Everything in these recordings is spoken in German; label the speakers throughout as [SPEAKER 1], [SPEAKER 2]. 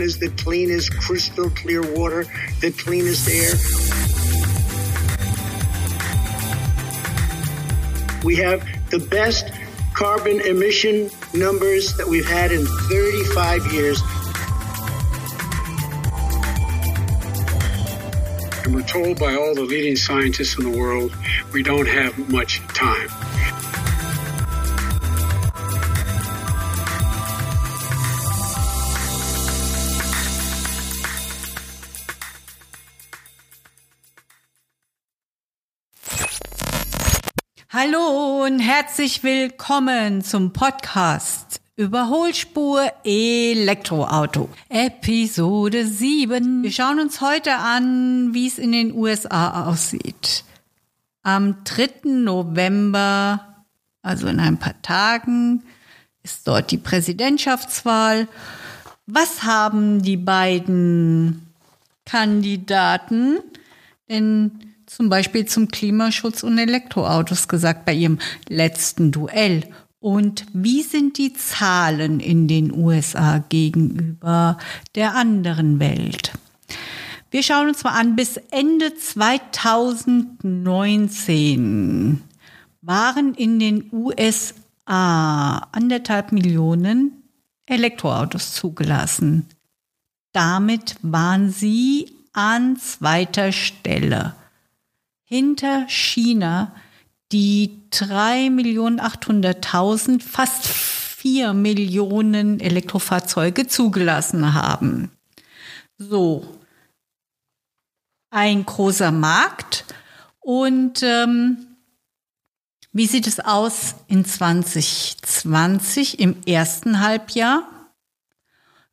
[SPEAKER 1] Is the cleanest, crystal clear water, the cleanest air. We have the best carbon emission numbers that we've had in 35 years. And we're told by all the leading scientists in the world we don't have much time.
[SPEAKER 2] Hallo und herzlich willkommen zum Podcast Überholspur Elektroauto. Episode 7. Wir schauen uns heute an, wie es in den USA aussieht. Am 3. November, also in ein paar Tagen, ist dort die Präsidentschaftswahl. Was haben die beiden Kandidaten denn zum Beispiel zum Klimaschutz und Elektroautos gesagt bei ihrem letzten Duell? Und wie sind die Zahlen in den USA gegenüber der anderen Welt? Wir schauen uns mal an, bis Ende 2019 waren in den USA anderthalb Millionen Elektroautos zugelassen. Damit waren sie an zweiter Stelle hinter China, die 3.800.000, fast 4 Millionen Elektrofahrzeuge zugelassen haben. So, ein großer Markt. Und ähm, wie sieht es aus in 2020 im ersten Halbjahr?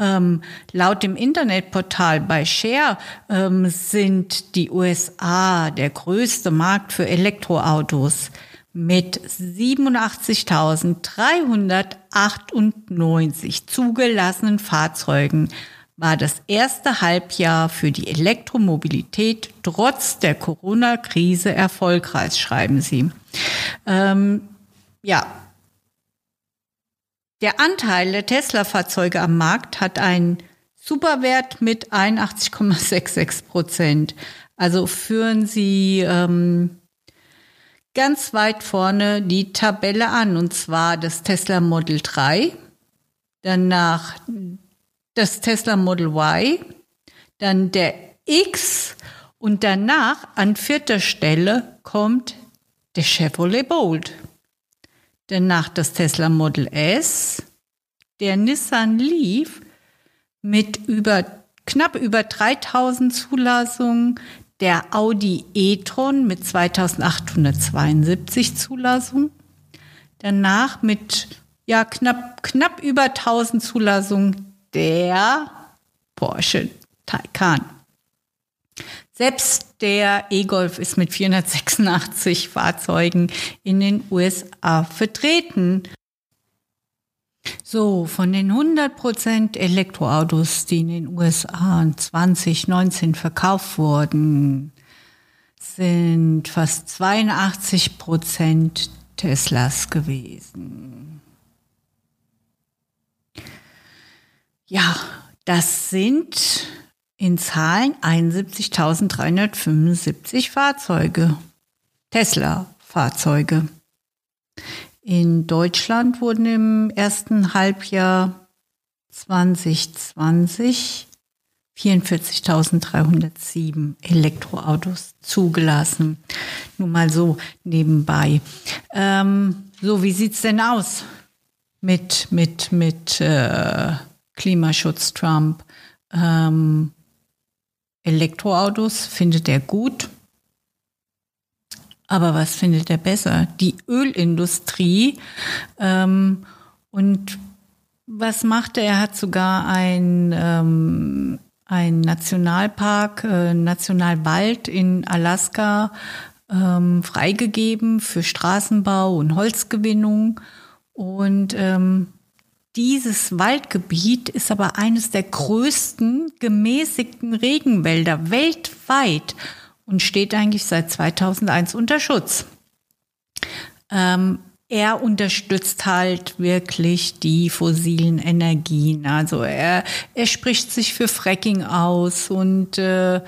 [SPEAKER 2] Ähm, laut dem Internetportal bei Share ähm, sind die USA der größte Markt für Elektroautos mit 87.398 zugelassenen Fahrzeugen war das erste Halbjahr für die Elektromobilität trotz der Corona-Krise erfolgreich, schreiben sie. Ähm, ja, der Anteil der Tesla-Fahrzeuge am Markt hat einen Superwert mit 81,66 Prozent. Also führen sie ähm, ganz weit vorne die Tabelle an, und zwar das Tesla Model 3, danach das Tesla Model Y, dann der X und danach an vierter Stelle kommt der Chevrolet Bolt. Danach das Tesla Model S, der Nissan Leaf mit über knapp über 3000 Zulassungen, der Audi e-tron mit 2872 Zulassungen, danach mit ja knapp knapp über 1000 Zulassungen der Porsche Taycan. Selbst der E-Golf ist mit 486 Fahrzeugen in den USA vertreten. So, von den 100% Elektroautos, die in den USA 2019 verkauft wurden, sind fast 82% Teslas gewesen. Ja, das sind in Zahlen 71.375 Fahrzeuge. Tesla-Fahrzeuge. In Deutschland wurden im ersten Halbjahr 2020 44.307 Elektroautos zugelassen. Nur mal so nebenbei. Ähm, so, wie sieht's denn aus mit, mit, mit äh, Klimaschutz Trump? Ähm, Elektroautos findet er gut. Aber was findet er besser? Die Ölindustrie. Ähm, und was macht er? Er hat sogar ein, ähm, ein Nationalpark, äh, Nationalwald in Alaska ähm, freigegeben für Straßenbau und Holzgewinnung. Und ähm, dieses Waldgebiet ist aber eines der größten gemäßigten Regenwälder weltweit und steht eigentlich seit 2001 unter Schutz. Ähm, er unterstützt halt wirklich die fossilen Energien. Also er, er spricht sich für Fracking aus und äh,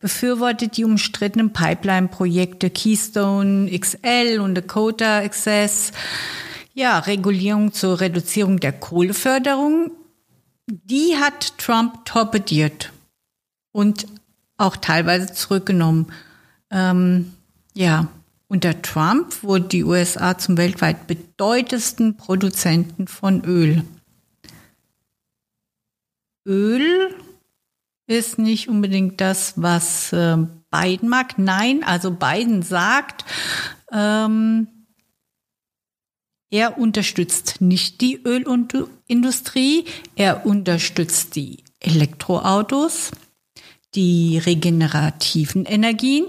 [SPEAKER 2] befürwortet die umstrittenen Pipeline-Projekte Keystone XL und Dakota Access. Ja, Regulierung zur Reduzierung der Kohleförderung. Die hat Trump torpediert und auch teilweise zurückgenommen. Ähm, ja, unter Trump wurden die USA zum weltweit bedeutendsten Produzenten von Öl. Öl ist nicht unbedingt das, was äh, Biden mag. Nein, also Biden sagt, ähm, er unterstützt nicht die Ölindustrie, er unterstützt die Elektroautos, die regenerativen Energien.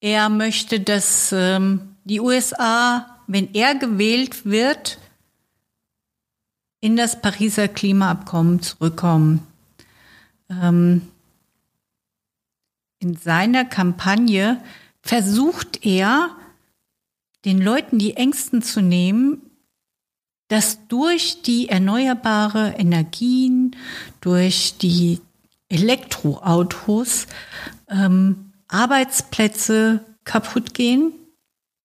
[SPEAKER 2] Er möchte, dass ähm, die USA, wenn er gewählt wird, in das Pariser Klimaabkommen zurückkommen. Ähm, in seiner Kampagne versucht er, den Leuten die Ängsten zu nehmen, dass durch die erneuerbare Energien, durch die Elektroautos ähm, Arbeitsplätze kaputt gehen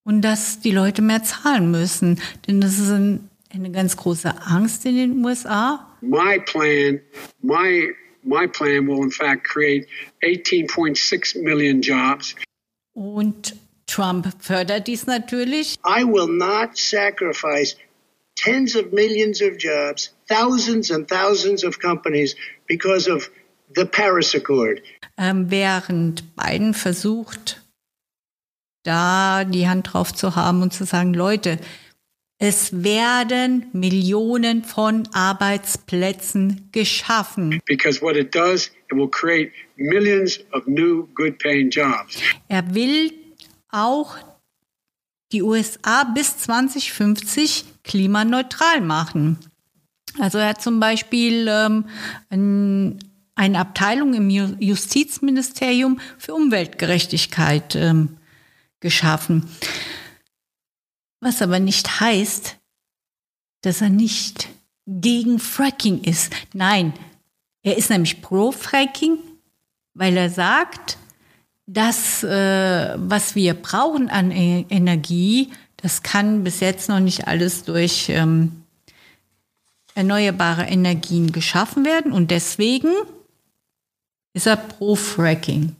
[SPEAKER 2] und dass die Leute mehr zahlen müssen. Denn das ist ein, eine ganz große Angst in den USA.
[SPEAKER 1] My plan, my my plan will in fact create 18.6 million jobs.
[SPEAKER 2] Und Trump fördert dies natürlich.
[SPEAKER 1] I will not sacrifice tens of millions of jobs, thousands and thousands of companies because of the Paris Accord.
[SPEAKER 2] Ähm, während Biden versucht, da die Hand drauf zu haben und zu sagen, Leute, es werden Millionen von Arbeitsplätzen geschaffen.
[SPEAKER 1] Because what it does, it will create millions of new good paying jobs.
[SPEAKER 2] Er will auch die USA bis 2050 klimaneutral machen. Also er hat zum Beispiel ähm, ein, eine Abteilung im Justizministerium für Umweltgerechtigkeit ähm, geschaffen. Was aber nicht heißt, dass er nicht gegen Fracking ist. Nein, er ist nämlich pro Fracking, weil er sagt, das, äh, was wir brauchen an e Energie, das kann bis jetzt noch nicht alles durch ähm, erneuerbare Energien geschaffen werden. Und deswegen ist er pro Fracking.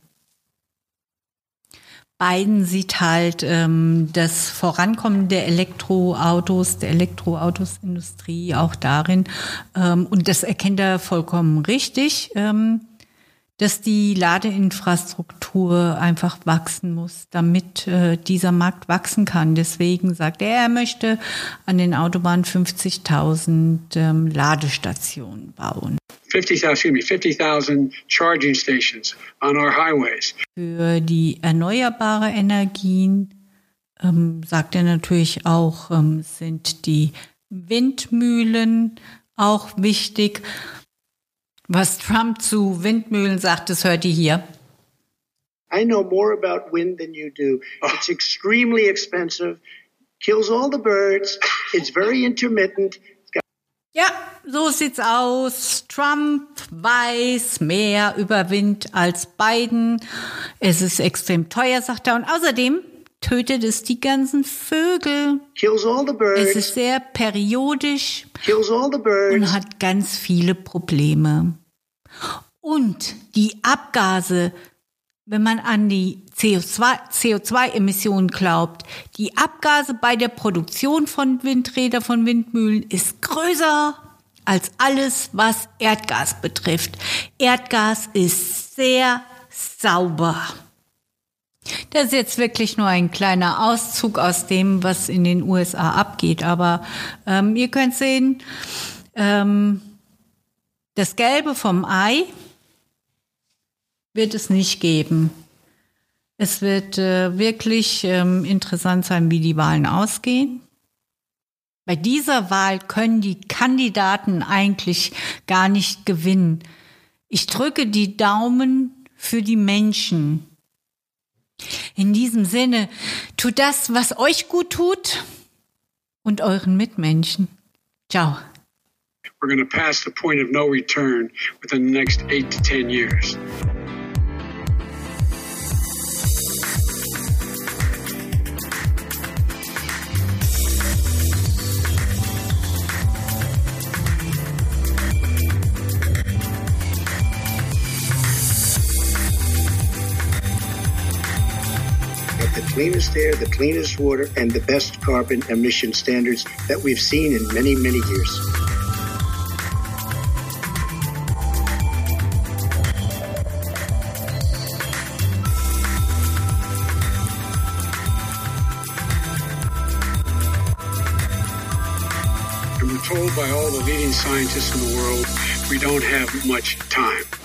[SPEAKER 2] Biden sieht halt ähm, das Vorankommen der Elektroautos, der Elektroautosindustrie auch darin, ähm, und das erkennt er vollkommen richtig, ähm, dass die Ladeinfrastruktur einfach wachsen muss, damit äh, dieser Markt wachsen kann. Deswegen sagt er, er möchte an den Autobahnen 50.000 ähm, Ladestationen bauen.
[SPEAKER 1] 50,000 50, charging stations on our highways.
[SPEAKER 2] Für die erneuerbare Energien ähm, sagt er natürlich auch, ähm, sind die Windmühlen auch wichtig. Was Trump zu Windmühlen sagt, das hört ihr hier.
[SPEAKER 1] I know more about wind than you do. It's extremely expensive, kills all the birds, it's very intermittent.
[SPEAKER 2] Ja, so sieht's aus. Trump weiß mehr über Wind als Biden. Es ist extrem teuer, sagt er. Und außerdem tötet es die ganzen Vögel.
[SPEAKER 1] Kills all the birds.
[SPEAKER 2] Es ist sehr periodisch
[SPEAKER 1] Kills all the birds.
[SPEAKER 2] und hat ganz viele Probleme. Und die Abgase, wenn man an die CO2-Emissionen CO2 glaubt, die Abgase bei der Produktion von Windrädern, von Windmühlen ist größer als alles, was Erdgas betrifft. Erdgas ist sehr sauber. Das ist jetzt wirklich nur ein kleiner Auszug aus dem, was in den USA abgeht. Aber ähm, ihr könnt sehen, ähm, das Gelbe vom Ei wird es nicht geben. Es wird äh, wirklich ähm, interessant sein, wie die Wahlen ausgehen. Bei dieser Wahl können die Kandidaten eigentlich gar nicht gewinnen. Ich drücke die Daumen für die Menschen. In diesem Sinne, tut das, was euch gut tut und euren Mitmenschen. Ciao.
[SPEAKER 3] We're going to pass the point of no return within the next eight to 10 years.
[SPEAKER 1] the cleanest air, the cleanest water, and the best carbon emission standards that we've seen in many, many years.
[SPEAKER 3] By all the leading scientists in the world we don't have much time.